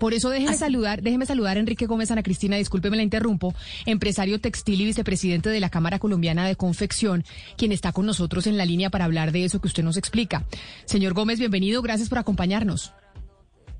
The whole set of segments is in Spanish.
Por eso déjeme saludar, déjeme saludar a Enrique Gómez Ana Cristina, discúlpeme la interrumpo, empresario textil y vicepresidente de la Cámara Colombiana de Confección, quien está con nosotros en la línea para hablar de eso que usted nos explica. Señor Gómez, bienvenido, gracias por acompañarnos.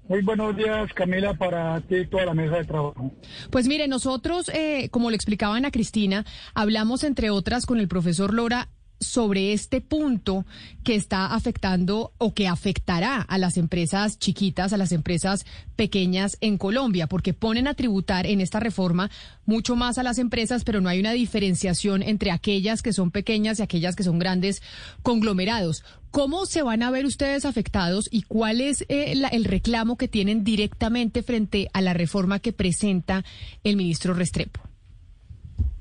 Muy buenos días, Camila, para ti y toda la mesa de trabajo. Pues mire, nosotros, eh, como le explicaba Ana Cristina, hablamos entre otras con el profesor Lora sobre este punto que está afectando o que afectará a las empresas chiquitas, a las empresas pequeñas en Colombia, porque ponen a tributar en esta reforma mucho más a las empresas, pero no hay una diferenciación entre aquellas que son pequeñas y aquellas que son grandes conglomerados. ¿Cómo se van a ver ustedes afectados y cuál es eh, el reclamo que tienen directamente frente a la reforma que presenta el ministro Restrepo?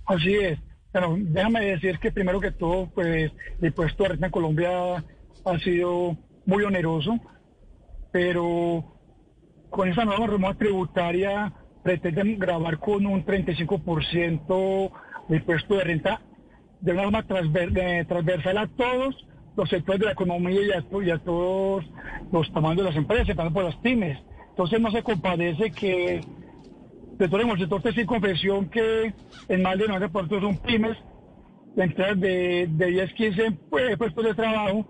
Así es. Bueno, déjame decir que primero que todo, pues el impuesto de renta en Colombia ha sido muy oneroso, pero con esa nueva reforma tributaria pretenden grabar con un 35% de impuesto de renta de una forma transversal a todos los sectores de la economía y a, todos los tamaños de las empresas, también por las pymes. Entonces no se compadece que tenemos el sector textil confección que en más de 90% son pymes, entradas de, de 10, 15 pues, puestos de trabajo,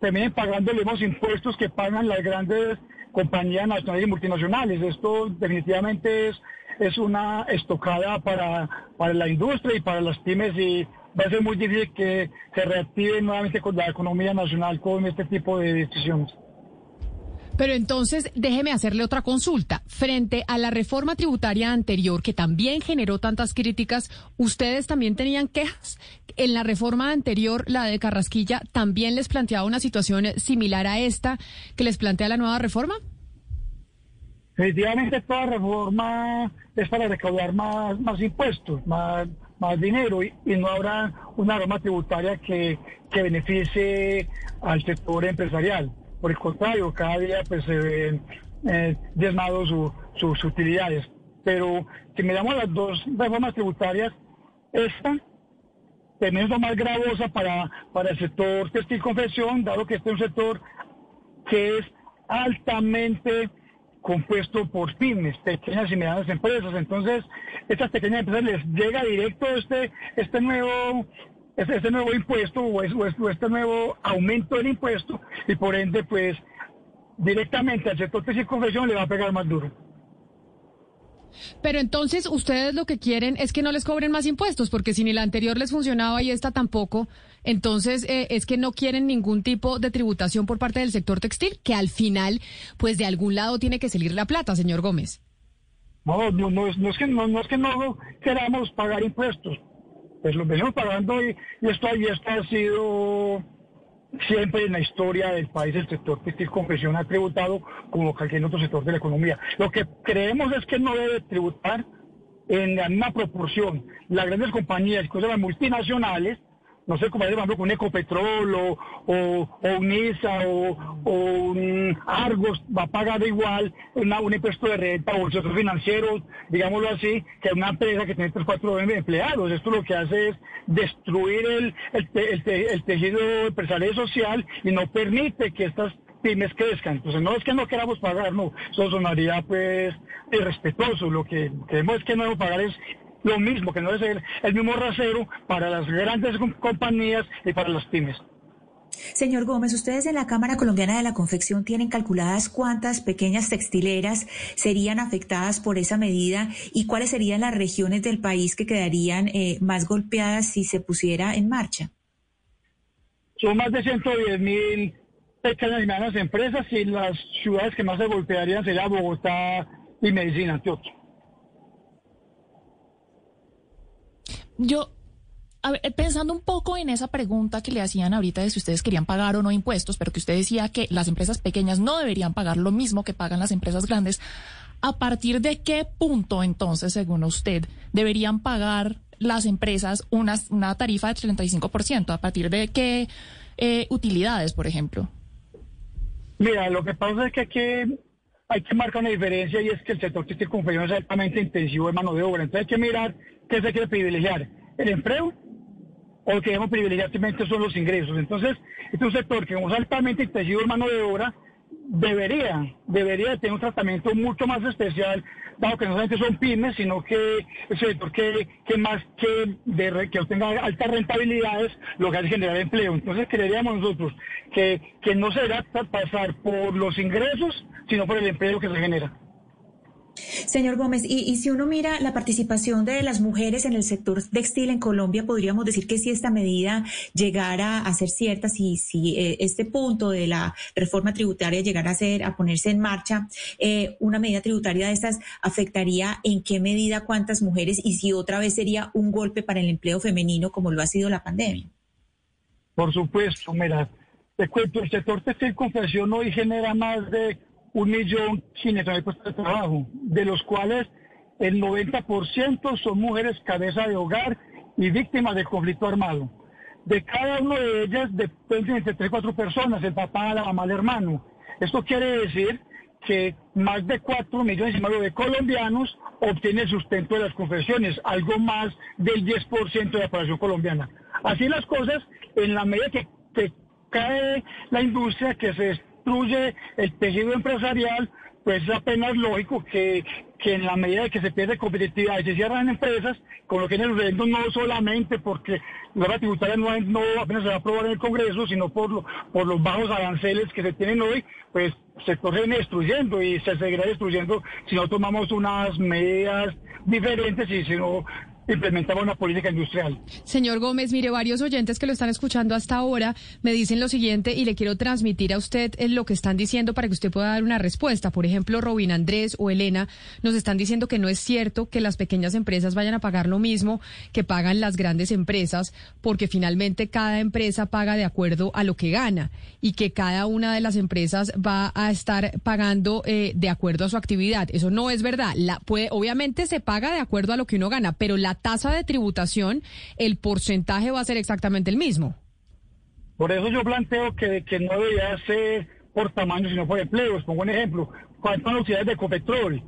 también pagando los impuestos que pagan las grandes compañías nacionales y multinacionales. Esto definitivamente es, es una estocada para, para la industria y para las pymes y va a ser muy difícil que se reactive nuevamente con la economía nacional con este tipo de decisiones. Pero entonces, déjeme hacerle otra consulta. Frente a la reforma tributaria anterior, que también generó tantas críticas, ¿ustedes también tenían quejas? En la reforma anterior, la de Carrasquilla, ¿también les planteaba una situación similar a esta que les plantea la nueva reforma? Efectivamente, toda reforma es para recaudar más, más impuestos, más, más dinero y, no habrá una norma tributaria que, que beneficie al sector empresarial. Por el contrario, cada día pues se ven eh, sus utilidades. Pero si miramos las dos reformas tributarias, esta también es lo más gravosa para, para el sector textil confección, dado que este es un sector que es altamente compuesto por pymes, pequeñas y medianas empresas. Entonces, estas pequeñas empresas les llega directo este, este nuevo este, nuevo impuesto o, este nuevo aumento del impuesto y por ende pues directamente al sector de confesión le va a pegar más duro. Pero entonces ustedes lo que quieren es que no les cobren más impuestos, porque si ni la anterior les funcionaba y esta tampoco, entonces eh, es que no quieren ningún tipo de tributación por parte del sector textil, que al final, pues de algún lado tiene que salir la plata, señor Gómez. No, no, no, es, que, no es que no queramos pagar impuestos, pues lo venimos pagando y, esto, y ha sido siempre en la historia del país el sector textil confesión ha tributado como cualquier otro sector de la economía. Lo que creemos es que no debe tributar en la misma proporción las grandes compañías, incluso las multinacionales, no sé cómo ejemplo con Ecopetrol o, o, o UNISA o, un Argos va a pagar igual una, un impuesto de renta o sector financieros, digámoslo así, que una empresa que tiene 3, 4 empleados. Esto lo que hace es destruir el, el, tejido empresarial y social y no permite que estas pymes crezcan. Entonces no es que no queramos pagar, no, eso sonaría pues irrespetuoso. Lo que queremos es que no pagar es lo mismo, que no debe ser el mismo rasero para las grandes compañías y para las pymes. Señor Gómez, ustedes en la Cámara Colombiana de la Confección tienen calculadas cuántas pequeñas textileras serían afectadas por esa medida y cuáles serían las regiones del país que quedarían eh, más golpeadas si se pusiera en marcha. Son más de 110 mil pequeñas y medianas empresas y las ciudades que más se golpearían serían Bogotá y Medellín, Antioquia. Yo, pensando un poco en esa pregunta que le hacían ahorita de si ustedes querían pagar o no impuestos, pero que usted decía que las empresas pequeñas no deberían pagar lo mismo que pagan las empresas grandes, ¿a partir de qué punto entonces, según usted, deberían pagar las empresas una, una tarifa de 35%? ¿A partir de qué eh, utilidades, por ejemplo? Mira, lo que pasa es que aquí hay que marcar una diferencia y es que el sector textil es altamente intensivo de mano de obra. Entonces hay que mirar qué se quiere privilegiar, el empleo o lo que debemos privilegiar simplemente son los ingresos. Entonces, este es un sector que es altamente intensivo de mano de obra debería, debería tener un tratamiento mucho más especial, dado que no solamente son pymes, sino que es sector que, que más que, de, que obtenga altas rentabilidades, lo que hace generar empleo. Entonces creeríamos nosotros que, que no se debe pasar por los ingresos, sino por el empleo que se genera. Señor Gómez, y, si uno mira la participación de las mujeres en el sector textil en Colombia, podríamos decir que si esta medida llegara a ser cierta, si, si eh, este punto de la reforma tributaria llegara a ser, a ponerse en marcha, eh, una medida tributaria de estas afectaría en qué medida cuántas mujeres y si otra vez sería un golpe para el empleo femenino como lo ha sido la pandemia. Por supuesto, mira, te cuento, el sector textil confesión hoy genera más de un millón puestos de trabajo, de los cuales el 90% son mujeres cabeza de hogar y víctimas del conflicto armado. De cada uno de ellas dependen entre tres cuatro personas, el papá, la mamá, el hermano. Esto quiere decir que más de 4 millones y medio de colombianos obtienen sustento de las confesiones, algo más del 10% de la población colombiana. Así las cosas, en la medida que, que cae la industria, que se destruye el tejido empresarial, pues es apenas lógico que, que en la medida de que se pierde competitividad y se cierran empresas, con lo que viene sucediendo no solamente porque la tributaria no, no apenas se va a aprobar en el Congreso, sino por, lo, por los bajos aranceles que se tienen hoy, pues se corren destruyendo y se seguirá destruyendo si no tomamos unas medidas diferentes y si no implementaba una política industrial. Señor Gómez, mire, varios oyentes que lo están escuchando hasta ahora me dicen lo siguiente y le quiero transmitir a usted lo que están diciendo para que usted pueda dar una respuesta. Por ejemplo, Robin Andrés o Elena nos están diciendo que no es cierto que las pequeñas empresas vayan a pagar lo mismo que pagan las grandes empresas, porque finalmente cada empresa paga de acuerdo a lo que gana y que cada una de las empresas va a estar pagando eh, de acuerdo a su actividad. Eso no es verdad. La, puede, obviamente se paga de acuerdo a lo que uno gana, pero la tasa de tributación, el porcentaje va a ser exactamente el mismo. Por eso yo planteo que, que no debería ser por tamaño, sino por empleos. Pongo un ejemplo. ¿Cuántas velocidades de Ecopetrol?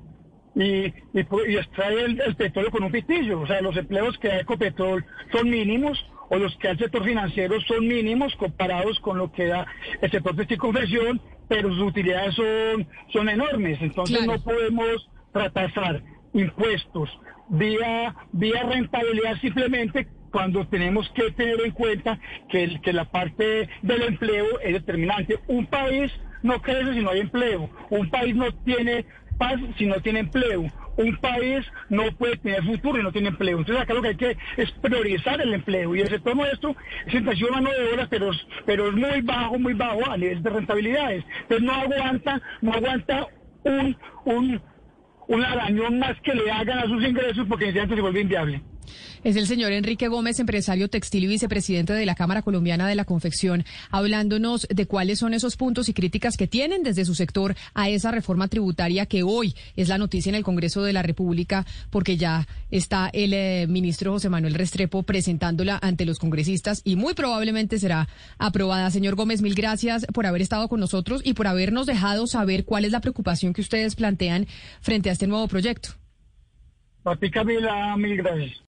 Y, y, extrae el, petróleo con un pitillo. O sea, los empleos que da Ecopetrol son mínimos o los que da el sector financiero son mínimos comparados con lo que da el sector de conversión, pero sus utilidades son, son enormes. Entonces no podemos tratar impuestos vía, vía rentabilidad simplemente cuando tenemos que tener en cuenta que, que la parte del empleo es determinante. Un país no crece si no hay empleo. Un país no tiene paz si no tiene empleo. Un país no puede tener futuro si no tiene empleo. Entonces acá lo que hay que es priorizar el empleo. Y el sector nuestro es inversión mano de horas, pero, pero es muy bajo, muy bajo a nivel de rentabilidades. Entonces no aguanta, no aguanta un, un un arañón más que le hagan a sus ingresos porque inmediatamente se vuelve inviable. Es el señor Enrique Gómez, empresario textil y vicepresidente de la Cámara Colombiana de la Confección, hablándonos de cuáles son esos puntos y críticas que tienen desde su sector a esa reforma tributaria que hoy es la noticia en el Congreso de la República, porque ya está el eh, ministro José Manuel Restrepo presentándola ante los congresistas y muy probablemente será aprobada. Señor Gómez, mil gracias por haber estado con nosotros y por habernos dejado saber cuál es la preocupación que ustedes plantean frente a este nuevo proyecto. Camila, mil gracias.